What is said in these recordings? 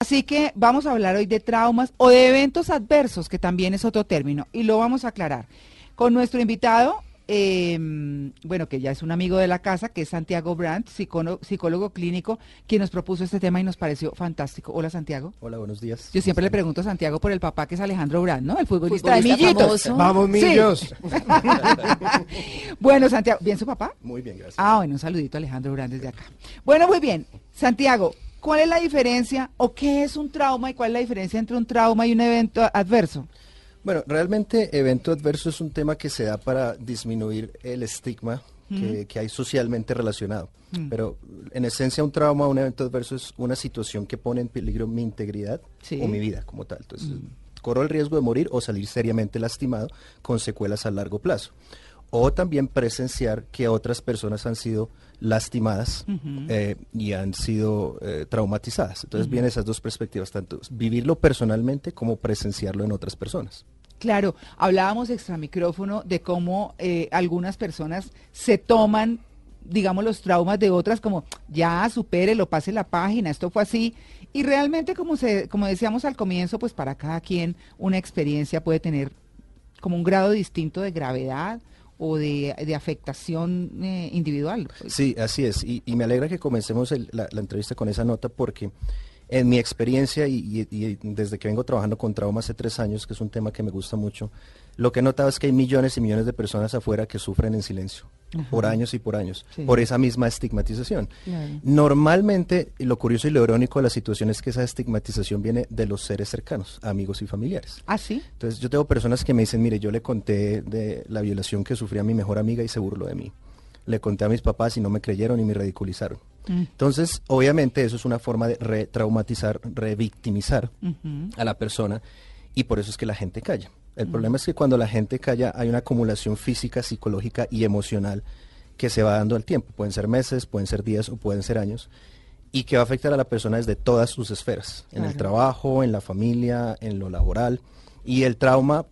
Así que vamos a hablar hoy de traumas o de eventos adversos, que también es otro término, y lo vamos a aclarar con nuestro invitado, em, bueno, que ya es un amigo de la casa, que es Santiago Brandt, psicólogo, clínico, quien nos propuso este tema y nos pareció fantástico. Hola, Santiago. Hola, buenos días. Yo siempre le pregunto a Santiago por el papá, que es Alejandro Brandt, ¿no? El futbolista, de Millitos. Vamos, Millos. bueno, Santiago, ¿bien su papá? Muy bien, gracias. Ah, bueno, un saludito a Alejandro Brandt desde acá. Bueno, muy bien. Santiago, ¿Cuál es la diferencia o qué es un trauma y cuál es la diferencia entre un trauma y un evento adverso? Bueno, realmente evento adverso es un tema que se da para disminuir el estigma que, hay socialmente relacionado. Mm. Pero en esencia un trauma o un evento adverso es una situación que pone en peligro mi integridad o mi vida como tal. Entonces, mm. corro el riesgo de morir o salir seriamente lastimado con secuelas a largo plazo. O también presenciar que otras personas han sido lastimadas eh, y han sido eh, traumatizadas. Entonces vienen esas dos perspectivas, tanto vivirlo personalmente como presenciarlo en otras personas. Claro, hablábamos extra micrófono de cómo eh, algunas personas se toman, digamos, los traumas de otras como ya supere, lo pase la página, esto fue así. Y realmente, como, se, como decíamos al comienzo, pues para cada quien una experiencia puede tener como un grado distinto de gravedad o de, afectación eh, individual. Sí, así es. Y, me alegra que comencemos la, entrevista con esa nota porque en mi experiencia y, desde que vengo trabajando con trauma hace tres años, que es un tema que me gusta mucho, lo que he notado es que hay millones y millones de personas afuera que sufren en silencio por años y por años, por esa misma estigmatización. Normalmente, lo curioso y lo irónico de la situación es que esa estigmatización viene de los seres cercanos, amigos y familiares. ¿Ah, sí? Entonces, yo tengo personas que me dicen, mire, yo le conté de la violación que sufría mi mejor amiga y se burló de mí. Le conté a mis papás y no me creyeron y me ridiculizaron. Mm. Entonces, obviamente, eso es una forma de retraumatizar, revictimizar a la persona y por eso es que la gente calla. El problema es que cuando la gente calla hay una acumulación física, psicológica y emocional que se va dando al tiempo. Pueden ser meses, pueden ser días o pueden ser años. Y que va a afectar a la persona desde todas sus esferas, en el trabajo, en la familia, en lo laboral. Y el trauma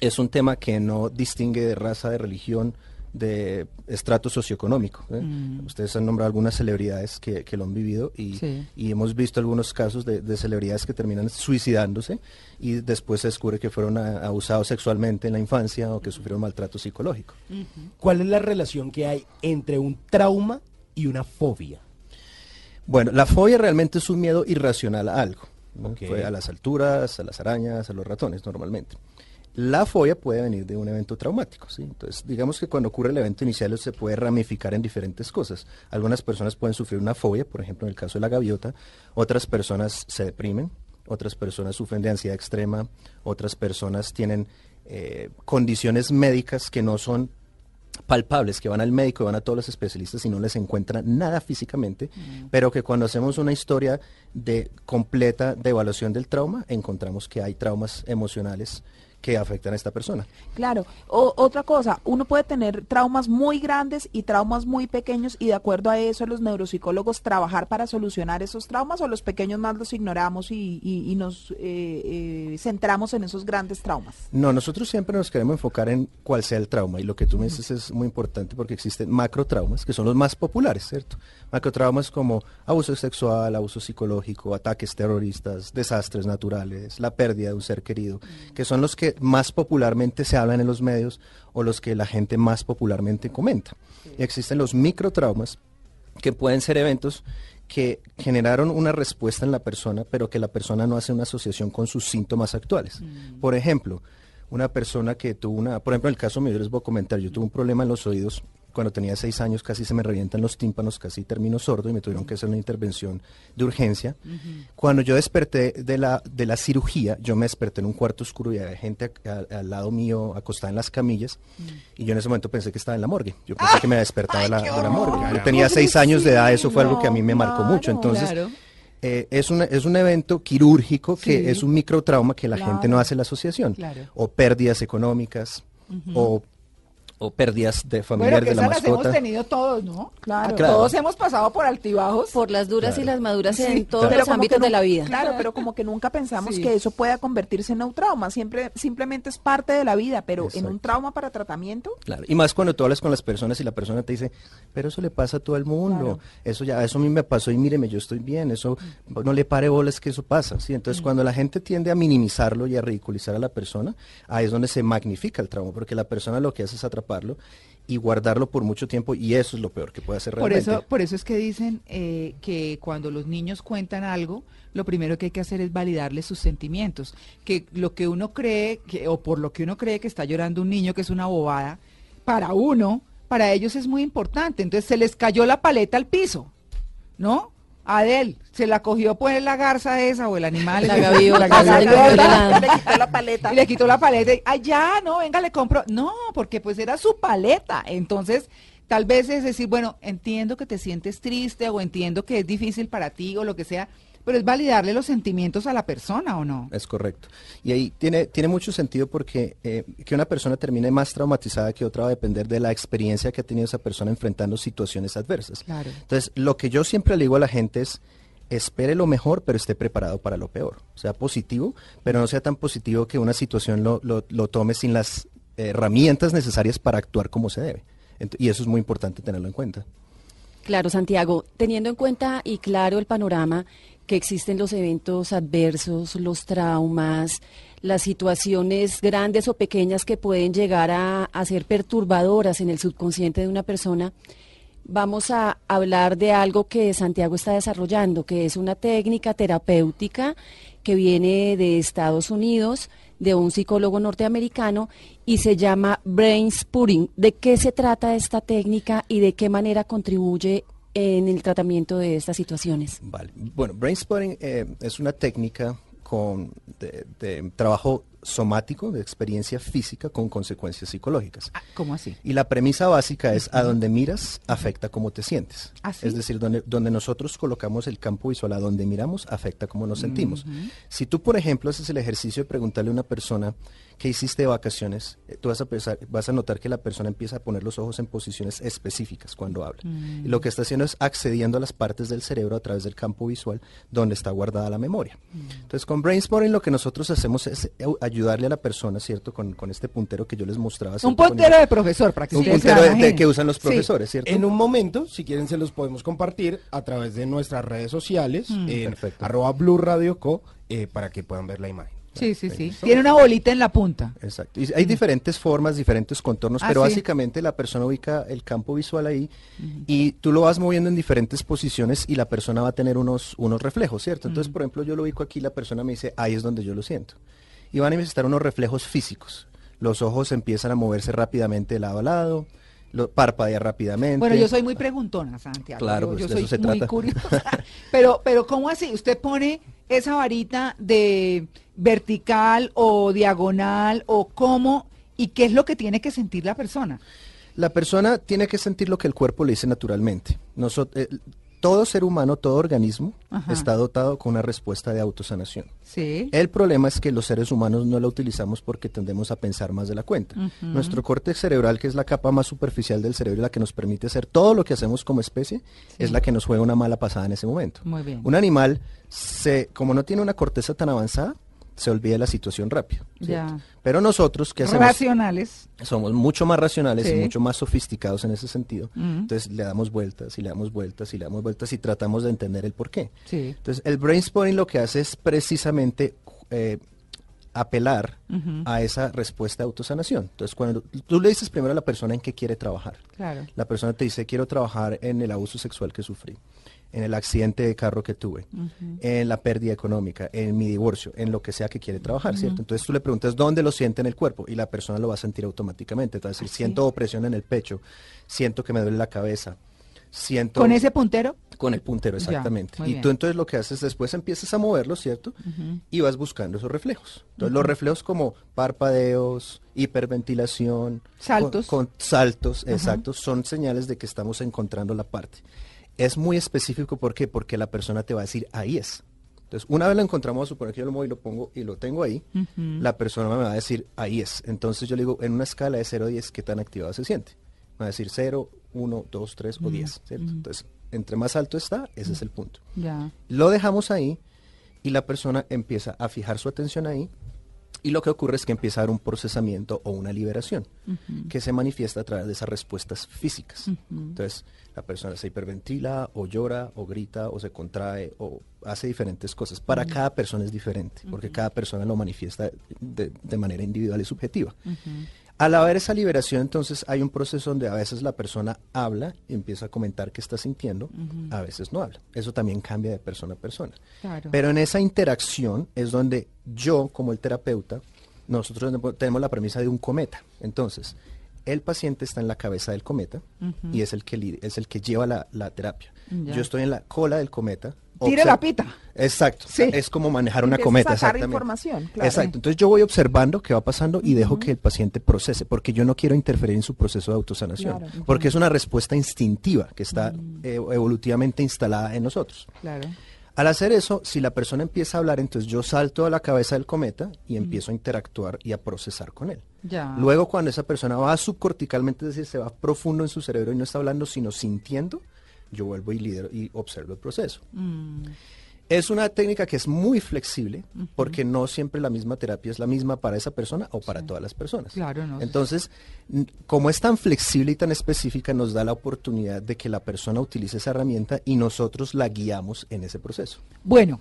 es un tema que no distingue de raza, de religión, de estrato socioeconómico. ¿eh? Mm. Ustedes han nombrado algunas celebridades que, lo han vivido y, hemos visto algunos casos de, celebridades que terminan suicidándose y después se descubre que fueron abusados sexualmente en la infancia o que sufrieron maltrato psicológico. ¿Cuál es la relación que hay entre un trauma y una fobia? Bueno, la fobia realmente es un miedo irracional a algo. a las alturas, a las arañas, a los ratones normalmente. La fobia puede venir de un evento traumático, ¿sí? Entonces, digamos que cuando ocurre el evento inicial se puede ramificar en diferentes cosas. Algunas personas pueden sufrir una fobia, por ejemplo, en el caso de la gaviota, otras personas se deprimen, otras personas sufren de ansiedad extrema, otras personas tienen eh, condiciones médicas que no son palpables, que van al médico, van a todos los especialistas y no les encuentran nada físicamente, mm. pero que cuando hacemos una historia de completa de evaluación del trauma, encontramos que hay traumas emocionales que afectan a esta persona. Claro, otra cosa, uno puede tener traumas muy grandes y traumas muy pequeños y de acuerdo a eso los neuropsicólogos trabajar para solucionar esos traumas o los pequeños más los ignoramos y, nos eh, eh, centramos en esos grandes traumas. No, nosotros siempre nos queremos enfocar en cuál sea el trauma y lo que tú me dices es muy importante porque existen macrotraumas que son los más populares, ¿cierto? Macrotraumas como abuso sexual, abuso psicológico, ataques terroristas, desastres naturales, la pérdida de un ser querido, que son los que más popularmente se hablan en los medios o los que la gente más popularmente comenta. Y existen los microtraumas, que pueden ser eventos que generaron una respuesta en la persona, pero que la persona no hace una asociación con sus síntomas actuales. Mm. Por ejemplo, una persona que tuvo una, por ejemplo, en el caso mío, les voy a comentar, yo tuve un problema en los oídos cuando tenía seis años casi se me revientan los tímpanos, casi termino sordo y me tuvieron que hacer una intervención de urgencia. Cuando yo desperté de la, de la cirugía, yo me desperté en un cuarto oscuro y había gente al lado mío acostada en las camillas y yo en ese momento pensé que estaba en la morgue. Yo pensé que me despertaba de la, de la morgue. Yo tenía seis años de edad, eso fue algo que a mí me marcó mucho. Entonces, eh, es, un, es un evento quirúrgico que es un microtrauma que la gente no hace la asociación. O pérdidas económicas, o o pérdidas de Bueno, familiar que de la esas las hemos tenido todos, ¿no? Claro. Claro. Todos hemos pasado por altibajos. Por las duras y las maduras Sí, en todos claro. los ámbitos de la vida. Claro, pero como que nunca pensamos Sí. que eso pueda convertirse en un trauma. Siempre, simplemente es parte de la vida, pero en un trauma para tratamiento, Claro, y más cuando tú hablas con las personas y la persona te dice, pero eso le pasa a todo el mundo, eso ya, eso a mí me pasó y míreme, yo estoy bien, eso no le pare bolas que eso pasa, ¿sí? Entonces cuando la gente tiende a minimizarlo y a ridiculizar a la persona, ahí es donde se magnifica el trauma, porque la persona lo que hace es y guardarlo por mucho tiempo y eso es lo peor que puede hacer Por realmente. eso, por eso es que dicen eh, que cuando los niños cuentan algo, lo primero que hay que hacer es validarles sus sentimientos. Que lo que uno cree, que, o por lo que uno cree que está llorando un niño, que es una bobada, para uno, para ellos es muy importante. Entonces se les cayó la paleta al piso, ¿no? Adel, se la cogió pues la garza esa o el animal. La gaviota, le quitó la paleta. Y le quitó la paleta. y, Ay, ya, no, venga, le compro. No, porque pues era su paleta. Entonces, tal vez es decir, bueno, entiendo que te sientes triste o entiendo que es difícil para ti o lo que sea, pero es validarle los sentimientos a la persona o no. Es correcto. Y ahí tiene, tiene mucho sentido porque eh, que una persona termine más traumatizada que otra va a depender de la experiencia que ha tenido esa persona enfrentando situaciones adversas. Claro. Entonces, lo que yo siempre le digo a la gente es, espere lo mejor, pero esté preparado para lo peor. Sea positivo, pero no sea tan positivo que una situación lo, lo- lo tome sin las herramientas necesarias para actuar como se debe. Ent- y eso es muy importante tenerlo en cuenta. Claro, Santiago, teniendo en cuenta y claro el panorama que existen los eventos adversos, los traumas, las situaciones grandes o pequeñas que pueden llegar a, ser perturbadoras en el subconsciente de una persona, vamos a hablar de algo que Santiago está desarrollando, que es una técnica terapéutica que viene de Estados Unidos, de un psicólogo norteamericano, y se llama Brain Spotting. ¿De qué se trata esta técnica y de qué manera contribuye en el tratamiento de estas situaciones? Vale. Bueno, brainspotting eh, es una técnica con, de, de trabajo somático, de experiencia física con consecuencias psicológicas. Ah, ¿Cómo así? Y la premisa básica es a donde miras afecta cómo te sientes. ¿Ah, sí? Es decir, donde, donde nosotros colocamos el campo visual a donde miramos afecta cómo nos sentimos. Si tú, por ejemplo, haces el ejercicio de preguntarle a una persona qué hiciste de vacaciones, eh, tú vas a, pensar- vas a notar que la persona empieza a poner los ojos en posiciones específicas cuando habla. Y lo que está haciendo es accediendo a las partes del cerebro a través del campo visual donde está guardada la memoria. Entonces, con Brainspotting lo que nosotros hacemos es eh, ayudarle a la persona, ¿cierto? Con, con este puntero que yo les mostraba. Un puntero de profesor, para que un puntero de- que usan los Sí. profesores, ¿cierto? En un momento, si quieren, se los podemos compartir a través de nuestras redes sociales, en Perfecto. arroba Blue Radio Co, eh, para que puedan ver la imagen. Sí, sí, sí. Tiene una bolita en la punta. Exacto. Y hay diferentes formas, diferentes contornos, Ah, pero sí. básicamente la persona ubica el campo visual ahí y tú lo vas moviendo en diferentes posiciones y la persona va a tener unos, unos reflejos, ¿cierto? Entonces, por ejemplo, yo lo ubico aquí, la persona me dice, ahí es donde yo lo siento. Y van a necesitar unos reflejos físicos. Los ojos empiezan a moverse rápidamente de lado a lado, lo, parpadea rápidamente. Bueno, yo soy muy preguntona, Santiago. Claro, yo, pues yo de soy eso se muy trata. curiosa. pero, pero ¿cómo así? ¿Usted pone esa varita de vertical o diagonal o cómo y qué es lo que tiene que sentir la persona? La persona tiene que sentir lo que el cuerpo le dice naturalmente. Noso- eh, todo ser humano, todo organismo Ajá. está dotado con una respuesta de autosanación. Sí. El problema es que los seres humanos no la utilizamos porque tendemos a pensar más de la cuenta. Nuestro córtex cerebral, que es la capa más superficial del cerebro y la que nos permite hacer todo lo que hacemos como especie, es la que nos juega una mala pasada en ese momento. Muy bien. Un animal, se, como no tiene una corteza tan avanzada, se olvida la situación rápido. Pero nosotros, ¿qué hacemos? Racionales. somos mucho más racionales Sí. y mucho más sofisticados en ese sentido. Entonces le damos vueltas y le damos vueltas y le damos vueltas y tratamos de entender el por qué. Sí. Entonces el brainstorming lo que hace es precisamente eh, apelar a esa respuesta de autosanación. Entonces cuando tú le dices primero a la persona en qué quiere trabajar, Claro. la persona te dice quiero trabajar en el abuso sexual que sufrí, en el accidente de carro que tuve, en la pérdida económica, en mi divorcio, en lo que sea que quiere trabajar, ¿cierto? Entonces tú le preguntas dónde lo siente en el cuerpo y la persona lo va a sentir automáticamente. Te va a decir, siento opresión en el pecho, siento que me duele la cabeza, siento... ¿Con ese puntero? Con el puntero, exactamente. y tú entonces lo que haces después empiezas a moverlo, ¿cierto? Y vas buscando esos reflejos. Entonces los reflejos como parpadeos, hiperventilación, Saltos. con, con saltos, exactos, son señales de que estamos encontrando la parte. Es muy específico, ¿por qué? Porque la persona te va a decir, ahí es. Entonces, una vez lo encontramos, suponer que yo lo muevo y lo pongo y lo tengo ahí, la persona me va a decir, ahí es. Entonces yo le digo, en una escala de 0 a 10, ¿qué tan activado se siente? Me va a decir 0, 1, 2, 3 o 10, ¿cierto? Entonces, entre más alto está, ese es el punto. Ya. Lo dejamos ahí y la persona empieza a fijar su atención ahí y lo que ocurre es que empieza a haber un procesamiento o una liberación que se manifiesta a través de esas respuestas físicas. Entonces, la persona se hiperventila o llora o grita o se contrae o hace diferentes cosas. Para cada persona es diferente porque cada persona lo manifiesta de, de manera individual y subjetiva. Al haber esa liberación, entonces hay un proceso donde a veces la persona habla y empieza a comentar qué está sintiendo, a veces no habla. Eso también cambia de persona a persona. Claro. Pero en esa interacción es donde yo, como el terapeuta, nosotros tenemos la premisa de un cometa. Entonces, el paciente está en la cabeza del cometa y es el que, es el que lleva la, la terapia. Ya. Yo estoy en la cola del cometa. Tire la pita. Exacto. Sí. Es como manejar una Empieza a cometa. sacar exactamente. información, claro. Exacto. Entonces yo voy observando qué va pasando y dejo que el paciente procese, porque yo no quiero interferir en su proceso de autosanación, Claro. porque es una respuesta instintiva que está eh, evolutivamente instalada en nosotros. Claro. Al hacer eso, si la persona empieza a hablar, entonces yo salto a la cabeza del cometa y empiezo a interactuar y a procesar con él. Ya. Luego, cuando esa persona va subcorticalmente, es decir, se va profundo en su cerebro y no está hablando, sino sintiendo, yo vuelvo y lidero y observo el proceso. Mm. Es una técnica que es muy flexible porque no siempre la misma terapia es la misma para esa persona o para todas las personas. Claro, no. Entonces, como es tan flexible y tan específica, nos da la oportunidad de que la persona utilice esa herramienta y nosotros la guiamos en ese proceso. Bueno,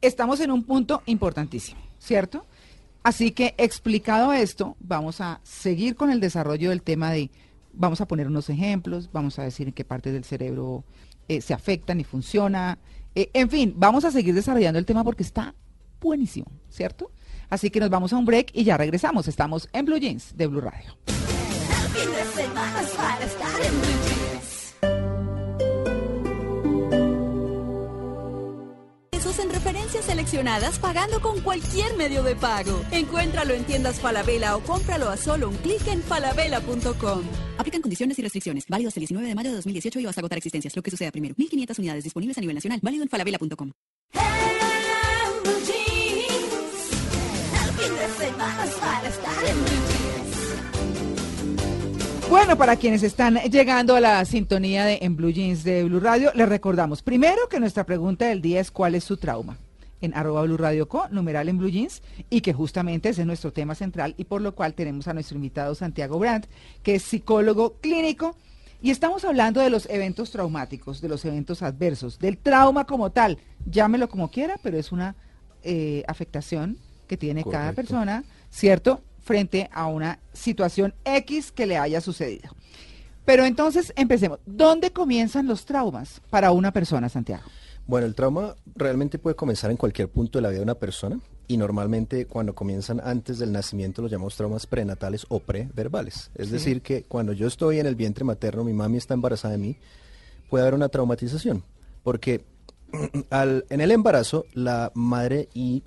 estamos en un punto importantísimo, ¿cierto? Así que explicado esto, vamos a seguir con el desarrollo del tema de, vamos a poner unos ejemplos, vamos a decir en qué partes del cerebro eh, se afectan y funciona. Eh, en fin, vamos a seguir desarrollando el tema porque está buenísimo, ¿cierto? Así que nos vamos a un break y ya regresamos. Estamos en Blue Jeans de Blue Radio. Seleccionadas pagando con cualquier medio de pago. Encuéntralo en tiendas Falabella o cómpralo a solo un clic en falabella.com. Aplican condiciones y restricciones. Válido hasta el 19 de mayo de 2018 y hasta agotar existencias. Lo que suceda primero. 1500 unidades disponibles a nivel nacional. Válido en falabella.com. Bueno, para quienes están llegando a la sintonía de En Blue Jeans de Blue Radio, les recordamos primero que nuestra pregunta del día es ¿cuál es su trauma? En arroba Blue Radio Co, numeral en Blue Jeans, y que justamente ese es nuestro tema central y por lo cual tenemos a nuestro invitado Santiago Brandt, que es psicólogo clínico, y estamos hablando de los eventos traumáticos, de los eventos adversos, del trauma como tal, llámelo como quiera, pero es una eh, afectación que tiene cada persona, ¿cierto? Frente a una situación X que le haya sucedido. Pero entonces empecemos. ¿Dónde comienzan los traumas para una persona, Santiago? Bueno, el trauma realmente puede comenzar en cualquier punto de la vida de una persona y normalmente cuando comienzan antes del nacimiento los llamamos traumas prenatales o preverbales. Es Sí. decir, que cuando yo estoy en el vientre materno, mi mami está embarazada de mí, puede haber una traumatización. Porque al- en el embarazo la madre y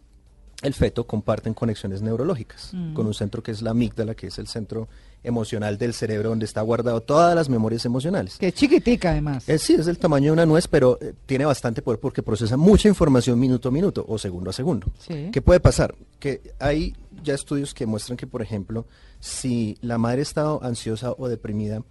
el feto comparten conexiones neurológicas con un centro que es la amígdala, que es el centro emocional del cerebro donde está guardado todas las memorias emocionales. Que es chiquitica además. Eh, sí, es del tamaño de una nuez, pero eh, tiene bastante poder porque procesa mucha información minuto a minuto o segundo a segundo. Sí. ¿Qué puede pasar? Que hay ya estudios que muestran que, por ejemplo, si la madre está ansiosa o deprimida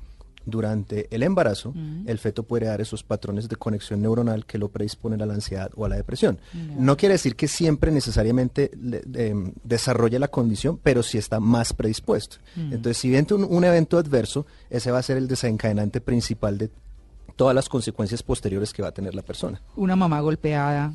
durante el embarazo, el feto puede dar esos patrones de conexión neuronal que lo predisponen a la ansiedad o a la depresión. No quiere decir que siempre necesariamente le- em, desarrolle la condición, pero sí está más predispuesto. Entonces, si viene un, un evento adverso, ese va a ser el desencadenante principal de todas las consecuencias posteriores que va a tener la persona. Una mamá golpeada,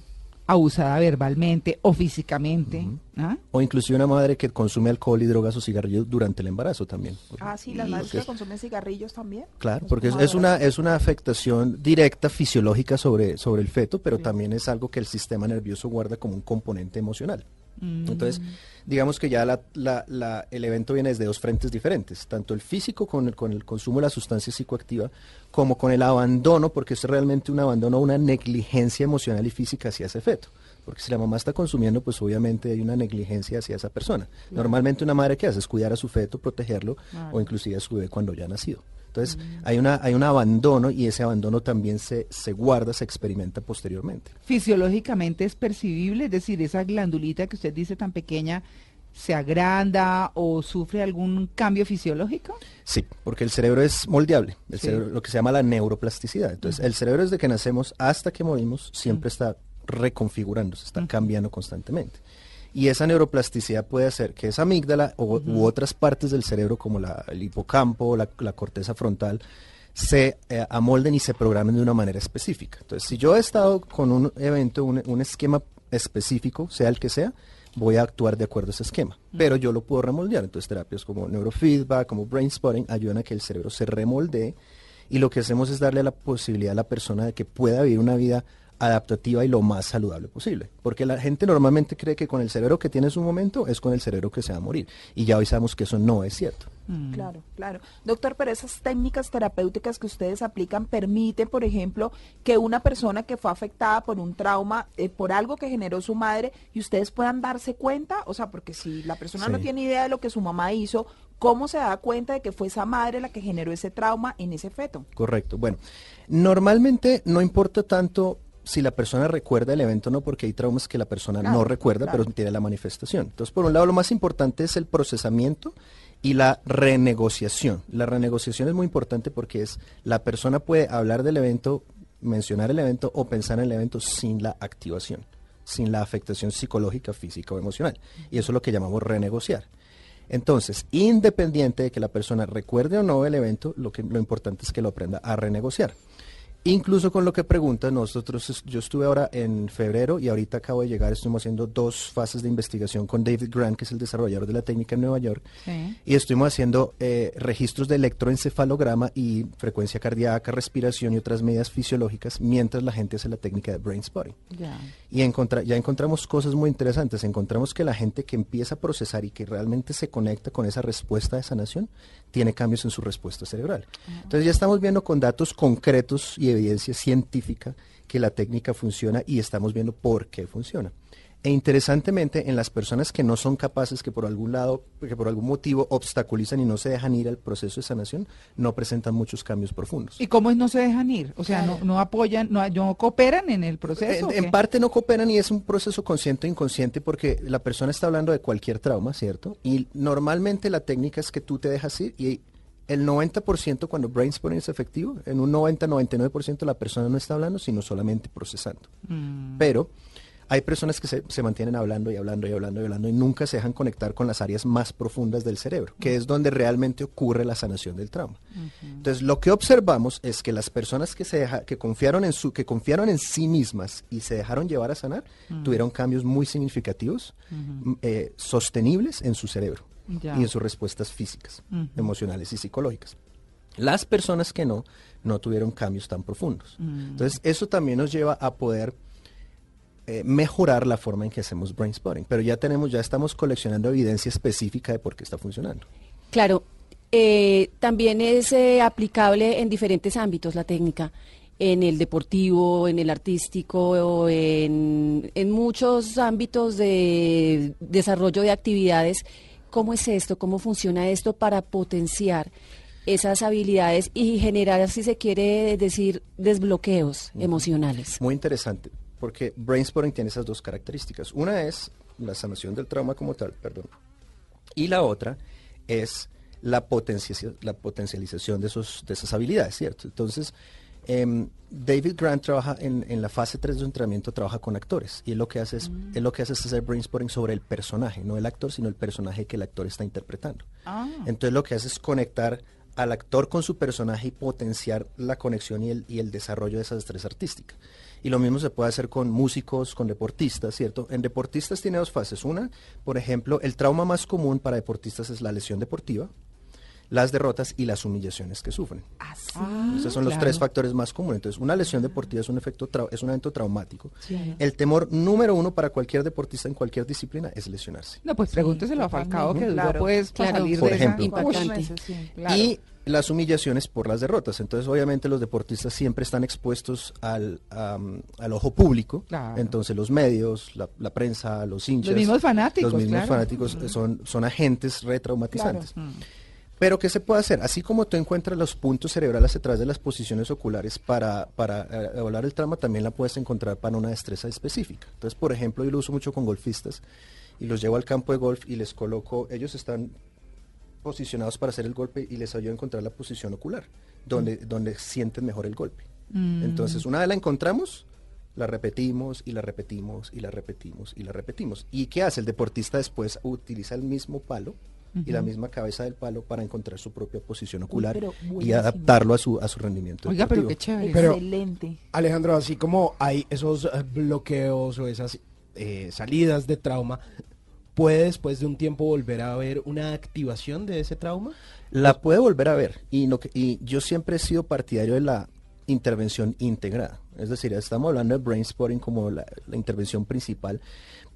abusada verbalmente o físicamente. ¿ah? O inclusive una madre que consume alcohol y drogas o cigarrillos durante el embarazo también. Ah, sí, las madres que consumen cigarrillos también. Claro, porque es, una es una afectación directa fisiológica sobre, sobre el feto, pero también es algo que el sistema nervioso guarda como un componente emocional. Entonces, digamos que ya la- la- la- el evento viene desde dos frentes diferentes, tanto el físico con el, con el consumo de la sustancia psicoactiva, como con el abandono, porque es realmente un abandono, una negligencia emocional y física hacia ese feto. Porque si la mamá está consumiendo, pues obviamente hay una negligencia hacia esa persona. Normalmente una madre que hace es cuidar a su feto, protegerlo, o inclusive a su bebé cuando ya ha nacido. Entonces hay, una, hay un abandono y ese abandono también se, se guarda, se experimenta posteriormente. Fisiológicamente es percibible, es decir, esa glandulita que usted dice tan pequeña se agranda o sufre algún cambio fisiológico? Sí, porque el cerebro es moldeable, el Sí. cerebro- lo que se llama la neuroplasticidad. Entonces, el cerebro desde que nacemos hasta que morimos siempre está reconfigurándose, está cambiando constantemente. Y esa neuroplasticidad puede hacer que esa amígdala o, u otras partes del cerebro como la- el hipocampo, la, la corteza frontal, se eh, amolden y se programen de una manera específica. Entonces, si yo he estado con un evento, un, un esquema específico, sea el que sea, voy a actuar de acuerdo a ese esquema. Pero yo lo puedo remoldear. Entonces, terapias como neurofeedback, como brain spotting, ayudan a que el cerebro se remoldee. Y lo que hacemos es darle la posibilidad a la persona de que pueda vivir una vida adaptativa y lo más saludable posible. Porque la gente normalmente cree que con el cerebro que tiene en su momento es con el cerebro que se va a morir. Y ya hoy sabemos que eso no es cierto. Mm. Claro, claro. Doctor, pero esas técnicas terapéuticas que ustedes aplican permiten, por ejemplo, que una persona que fue afectada por un trauma, eh, por algo que generó su madre, y ustedes puedan darse cuenta, o sea, porque si la persona no tiene idea de lo que su mamá hizo, ¿cómo se da cuenta de que fue esa madre la que generó ese trauma en ese feto? Correcto. Bueno, normalmente no importa tanto si la persona recuerda el evento o no, porque hay traumas que la persona Claro, no recuerda, claro. pero tiene la manifestación. Entonces, por un lado, lo más importante es el procesamiento y la renegociación. La renegociación es muy importante porque es la persona puede hablar del evento, mencionar el evento o pensar en el evento sin la activación, sin la afectación psicológica, física o emocional. Y eso es lo que llamamos renegociar. Entonces, independiente de que la persona recuerde o no el evento, lo, que, lo importante es que lo aprenda a renegociar. Incluso con lo que pregunta, nosotros, yo estuve ahora en febrero y ahorita acabo de llegar, estuvimos haciendo dos fases de investigación con David Grant, que es el desarrollador de la técnica en Nueva York, Sí. y estuvimos haciendo eh, registros de electroencefalograma y frecuencia cardíaca, respiración y otras medidas fisiológicas mientras la gente hace la técnica de brain spotting. Y encontra- ya encontramos cosas muy interesantes. Encontramos que la gente que empieza a procesar y que realmente se conecta con esa respuesta de sanación, tiene cambios en su respuesta cerebral. Entonces ya estamos viendo con datos concretos y evidencia científica que la técnica funciona y estamos viendo por qué funciona. E interesantemente, en las personas que no son capaces, que por algún lado, que por algún motivo obstaculizan y no se dejan ir al proceso de sanación, no presentan muchos cambios profundos. ¿Y cómo es no se dejan ir? O sea, no, no apoyan, no, no cooperan en el proceso. En, en parte no cooperan y es un proceso consciente o inconsciente porque la persona está hablando de cualquier trauma, ¿cierto? Y normalmente la técnica es que tú te dejas ir y el 90% cuando brainstorming es efectivo, en un 90-99% la persona no está hablando, sino solamente procesando. Mm. Pero hay personas que se, se mantienen hablando y hablando y hablando y hablando y nunca se dejan conectar con las áreas más profundas del cerebro, que es donde realmente ocurre la sanación del trauma. Entonces, lo que observamos es que las personas que se deja, que confiaron en su, que confiaron en sí mismas y se dejaron llevar a sanar, tuvieron cambios muy significativos, m- eh, sostenibles en su cerebro Ya. y en sus respuestas físicas, emocionales y psicológicas. Las personas que no, no tuvieron cambios tan profundos. Mm. Entonces, eso también nos lleva a poder eh, mejorar la forma en que hacemos brain spotting. Pero ya tenemos, ya estamos coleccionando evidencia específica de por qué está funcionando. Claro, eh, también es eh, aplicable en diferentes ámbitos la técnica, en el deportivo, en el artístico, o en, en muchos ámbitos de desarrollo de actividades. ¿Cómo es esto? ¿Cómo funciona esto para potenciar esas habilidades y generar, si se quiere decir, desbloqueos emocionales? Muy interesante, porque brain spotting tiene esas dos características. Una es la sanación del trauma como tal, perdón. Y la otra es la, potenciaci- la potencialización de, esos, de esas habilidades, ¿cierto? Entonces, em, David Grant trabaja en, en la fase 3 de su entrenamiento, trabaja con actores. Y él lo que hace es, él lo que hace es hacer brain spotting sobre el personaje, no el actor, sino el personaje que el actor está interpretando. Ah. Entonces lo que hace es conectar al actor con su personaje y potenciar la conexión y el, y el desarrollo de esa destreza artística. Y lo mismo se puede hacer con músicos, con deportistas, ¿cierto? En deportistas tiene dos fases. Una, por ejemplo, el trauma más común para deportistas es la lesión deportiva, las derrotas y las humillaciones que sufren. Así. Esos son los claro. tres factores más comunes. Entonces, una lesión deportiva es un, efecto trau- es un evento traumático. Sí. El temor número uno para cualquier deportista en cualquier disciplina es lesionarse. No, pues pregúnteselo a Falcao que duró Claro. pues para Claro. salir Por de ejemplo. claro. Y las humillaciones por las derrotas. Entonces, obviamente, los deportistas siempre están expuestos al, al ojo público. Claro. Entonces, los medios, la, la prensa, los hinchas. Los mismos fanáticos, Los mismos claro. fanáticos son, son agentes retraumatizantes. Mm. Pero ¿qué se puede hacer? Así como tú encuentras los puntos cerebrales a través de las posiciones oculares para, para eh, evaluar el trauma, también la puedes encontrar para una destreza específica. Entonces, por ejemplo, yo lo uso mucho con golfistas y los llevo al campo de golf y les coloco, ellos están posicionados para hacer el golpe y les ayudo a encontrar la posición ocular, donde, donde sienten mejor el golpe. Mm. Entonces, una vez la encontramos, la repetimos y la repetimos y la repetimos y la repetimos. ¿Y qué hace? El deportista después utiliza el mismo palo y la misma cabeza del palo para encontrar su propia posición ocular y adaptarlo a su, a su rendimiento. Oiga, pero qué chévere. Pero- Excelente. Alejandro, así como hay esos eh, bloqueos o esas eh, salidas de trauma, ¿puede después de un tiempo volver a haber una activación de ese trauma? La puede volver a ver y, no que- y yo siempre he sido partidario de la intervención integrada. Es decir, estamos hablando de brain spotting como la, la intervención principal,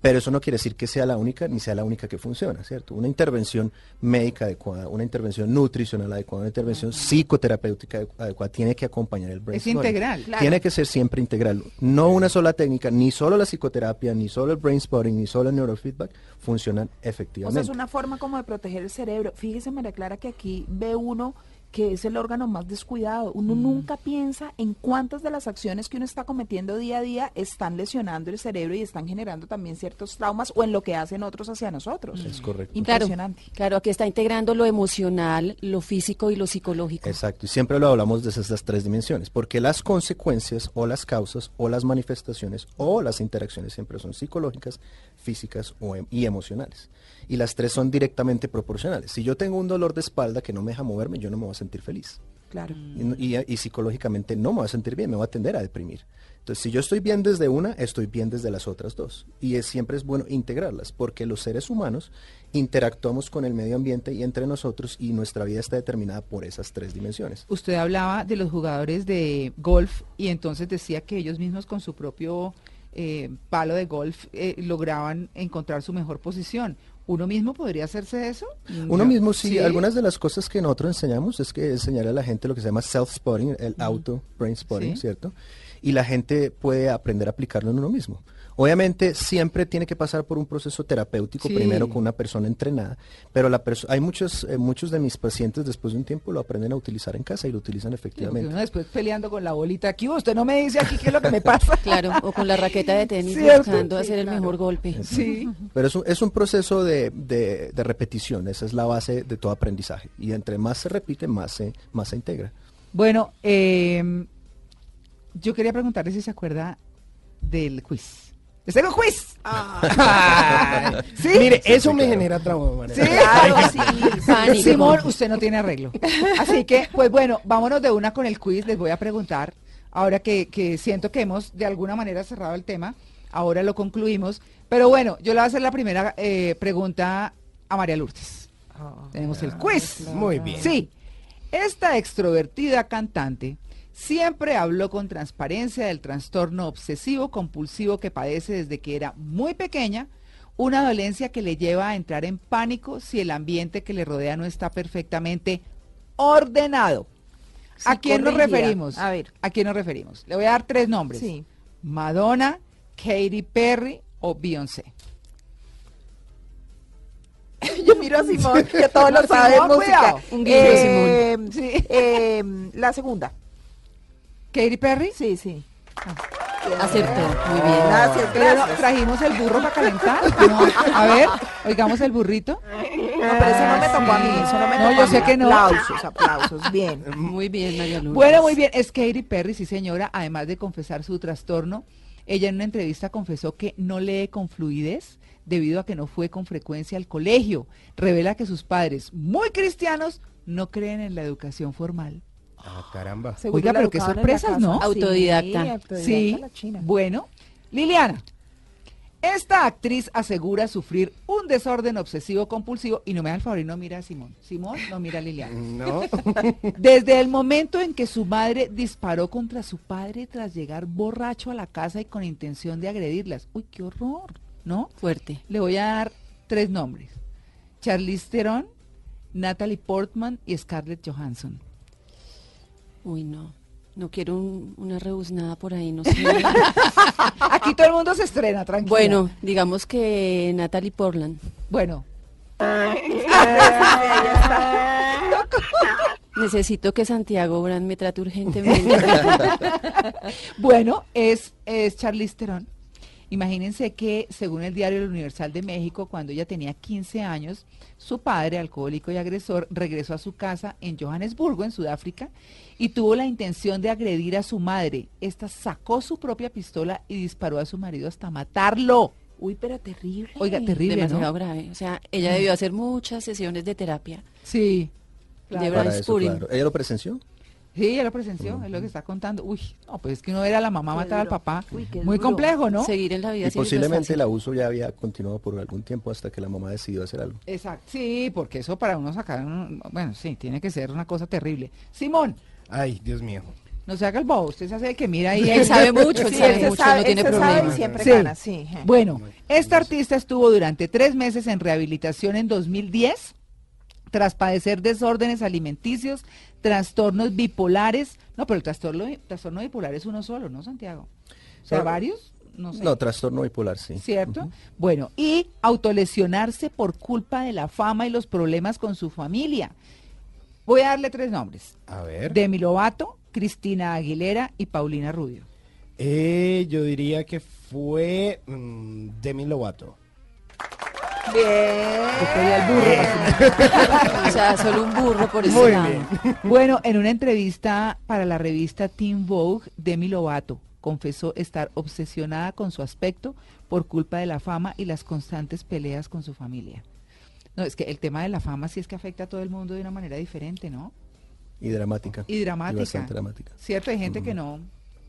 pero eso no quiere decir que sea la única ni sea la única que funciona, ¿cierto? Una intervención médica adecuada, una intervención nutricional adecuada, una intervención psicoterapéutica ade- adecuada tiene que acompañar el brain Es integral. Claro. Tiene que ser siempre integral. No una sola técnica, ni solo la psicoterapia, ni solo el brain spotting, ni solo el neurofeedback funcionan O sea, efectivamente. es una forma como de proteger el cerebro. Fíjese, María Clara, que aquí ve uno que es el órgano más descuidado. Uno nunca piensa en cuántas de las acciones que uno está cometiendo día a día están lesionando el cerebro y están generando también ciertos traumas o en lo que hacen otros hacia nosotros. Es correcto. Claro, Impresionante. claro, aquí está integrando lo emocional, lo físico y lo psicológico. Exacto, y siempre lo hablamos desde estas tres dimensiones, porque las consecuencias o las causas o las manifestaciones o las interacciones siempre son psicológicas, físicas o em- y emocionales. Y las tres son directamente proporcionales. Si yo tengo un dolor de espalda que no me deja moverme, yo no me voy a sentir feliz. Claro. Y no- Y, y psicológicamente no me voy a sentir bien, me voy a tender a deprimir. Entonces, si yo estoy bien desde una, estoy bien desde las otras dos. Y es, siempre es bueno integrarlas, porque los seres humanos interactuamos con el medio ambiente y entre nosotros y nuestra vida está determinada por esas tres dimensiones. Usted hablaba de los jugadores de golf y entonces decía que ellos mismos con su propio eh, palo de golf eh, lograban encontrar su mejor posición. ¿Uno mismo podría hacerse eso? Uno No. mismo sí, algunas de las cosas que nosotros enseñamos es que enseñar a la gente lo que se llama self-spotting, el auto brain spotting, Sí. ¿cierto? Y la gente puede aprender a aplicarlo en uno mismo. Obviamente siempre tiene que pasar por un proceso terapéutico Sí. primero con una persona entrenada, pero la perso- hay muchos eh, muchos de mis pacientes después de un tiempo lo aprenden a utilizar en casa y lo utilizan efectivamente. después peleando con la bolita aquí, usted no me dice aquí qué es lo que me pasa. Claro, o con la raqueta de tenis Cierto, buscando sí, hacer el mejor golpe. Sí. Pero es un, es un proceso de, de- de repetición, esa es la base de todo aprendizaje. Y entre más se repite, más se, más se integra. Bueno, eh, yo quería preguntarle si se acuerda del quiz. ¿Les tengo quiz? Ay, ¿Sí? Mire, Sí, eso sí, me claro. genera trauma. María. Sí. Claro, sí. Pánico. Simón, usted no tiene arreglo. Así que, pues bueno, vámonos de una con el quiz. Les voy a preguntar, ahora que, que siento que hemos de alguna manera cerrado el tema, ahora lo concluimos. Pero bueno, yo le voy a hacer la primera eh, pregunta a María Lourdes. Tenemos el quiz. Muy bien. Sí, esta extrovertida cantante siempre habló con transparencia del trastorno obsesivo compulsivo que padece desde que era muy pequeña, una dolencia que le lleva a entrar en pánico si el ambiente que le rodea no está perfectamente ordenado. ¿A quién nos referimos? A ver. ¿A quién nos referimos? Le voy a dar tres nombres. Sí. Madonna, Katy Perry o Beyoncé. Yo miro a Simón, que todo lo No, sabe Simón, música. cuidado. Un guiño, Eh, Sí. eh, la segunda. ¿Katy Perry? Sí, sí. Acertó, muy bien. Gracias, trajimos el burro para calentar. No, a ver, oigamos el burrito. No, pero eso no me tocó a mí, eso no me No, tocó yo a sé mí. que no. Aplausos, aplausos, bien. Muy bien, María Lourdes. Bueno, muy bien. Es Katy Perry, sí señora, además de confesar su trastorno. Ella en una entrevista confesó que no lee con fluidez debido a que no fue con frecuencia al colegio. Revela que sus padres, muy cristianos, no creen en la educación formal. Ah, caramba. Seguro Oiga, pero qué sorpresas. ¿no? Sí, Autodidacta. autodidacta Sí, la china. bueno. Liliana, esta actriz asegura sufrir un desorden obsesivo compulsivo y no me da el favor y no mira a Simón. Simón no mira a Liliana. No. Desde el momento en que su madre disparó contra su padre tras llegar borracho a la casa y con intención de agredirlas. Uy, qué horror, ¿no? Fuerte. Le voy a dar tres nombres. Charlize Theron, Natalie Portman y Scarlett Johansson. Uy, no. No quiero un- una rebuznada por ahí, no sé. Aquí todo el mundo se estrena, tranquilo. bueno, digamos que Natalie Portland. Bueno, Necesito que Santiago Brand me trate urgentemente. Bueno, es, es Charlize Theron. Imagínense que, según el diario El Universal de México, cuando ella tenía 15 años, su padre, alcohólico y agresor, regresó a su casa en Johannesburgo, en Sudáfrica, y tuvo la intención de agredir a su madre. Esta sacó su propia pistola y disparó a su marido hasta matarlo. Uy, pero terrible. Oiga, terrible, Demasiado ¿no? grave. O sea, ella debió hacer muchas sesiones de terapia. Sí. De claro. verdad. Para eso, claro. ¿Ella lo presenció? Sí, ella lo presenció, es lo que está contando. Uy, no, pues es que uno ver a la mamá matar al papá. Uy, qué Muy duro. complejo, ¿no? Seguir en la vida Y posiblemente el abuso ya había continuado por algún tiempo hasta que la mamá decidió hacer algo. Exacto. Sí, porque eso para uno sacar, un- bueno, sí, tiene que ser una cosa terrible. Simón, Ay, Dios mío. no se haga el bobo, usted se hace el que mira ahí. Él sabe mucho, él Sí, sabe él se mucho, sabe- no tiene sabe y problema. siempre Sí. gana, sí. Bueno, esta artista estuvo durante tres meses en rehabilitación en 2010 tras padecer desórdenes alimenticios, trastornos bipolares. No, pero el trastorno, trastorno bipolar es uno solo, ¿no, Santiago? O sea, varios, no sé. No, trastorno bipolar, sí. ¿Cierto? Bueno, y autolesionarse por culpa de la fama y los problemas con su familia. Voy a darle tres nombres. A ver. Demi Lovato, Cristina Aguilera y Paulina Rubio. Eh, yo diría que fue mm, Demi Lovato. El burro. O sea, solo un burro por ese Muy lado. bien. Bueno, en una entrevista para la revista Teen Vogue, Demi Lovato confesó estar obsesionada con su aspecto por culpa de la fama y las constantes peleas con su familia. No, es que el tema de la fama sí es que afecta a todo el mundo de una manera diferente, ¿no? Y dramática. Y dramática. bastante dramática. Cierto, hay gente que no,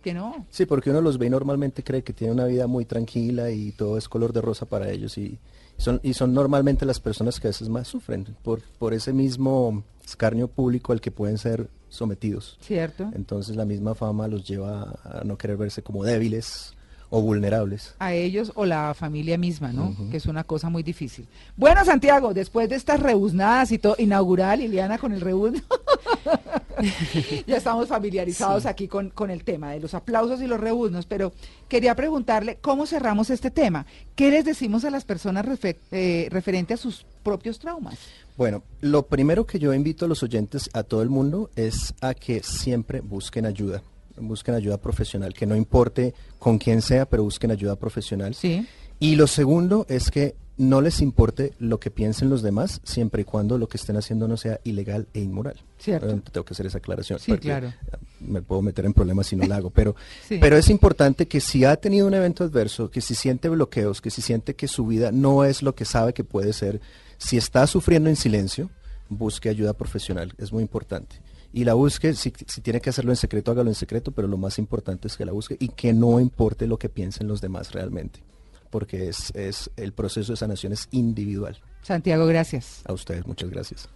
que no. Sí, porque uno los ve y normalmente cree que tiene una vida muy tranquila y todo es color de rosa para ellos y son, y son normalmente las personas que a veces más sufren por, por ese mismo escarnio público al que pueden ser sometidos. ¿Cierto? Entonces la misma fama los lleva a no querer verse como débiles o vulnerables. a ellos o la familia misma, ¿no? Que es una cosa muy difícil. Bueno, Santiago, después de estas rebuznadas y todo, inaugural, Liliana, con el rebuzno, ya estamos familiarizados aquí con, con el tema de los aplausos y los rebuznos, pero quería preguntarle cómo cerramos este tema. ¿Qué les decimos a las personas eh, referente a sus propios traumas? Bueno, lo primero que yo invito a los oyentes, a todo el mundo, es a que siempre busquen ayuda. Busquen ayuda profesional, que no importe con quién sea, pero busquen ayuda profesional. Sí. Y lo segundo es que no les importe lo que piensen los demás, siempre y cuando lo que estén haciendo no sea ilegal e inmoral. Cierto. Tengo que hacer esa aclaración. Sí, claro. Me puedo meter en problemas si no la hago, pero, Sí. pero es importante que si ha tenido un evento adverso, que si siente bloqueos, que si siente que su vida no es lo que sabe que puede ser, si está sufriendo en silencio, busque ayuda profesional, es muy importante. Y la busque, si, si tiene que hacerlo en secreto, hágalo en secreto, pero lo más importante es que la busque y que no importe lo que piensen los demás realmente, porque es, es el proceso de sanación es individual. Santiago, gracias. A ustedes, muchas gracias.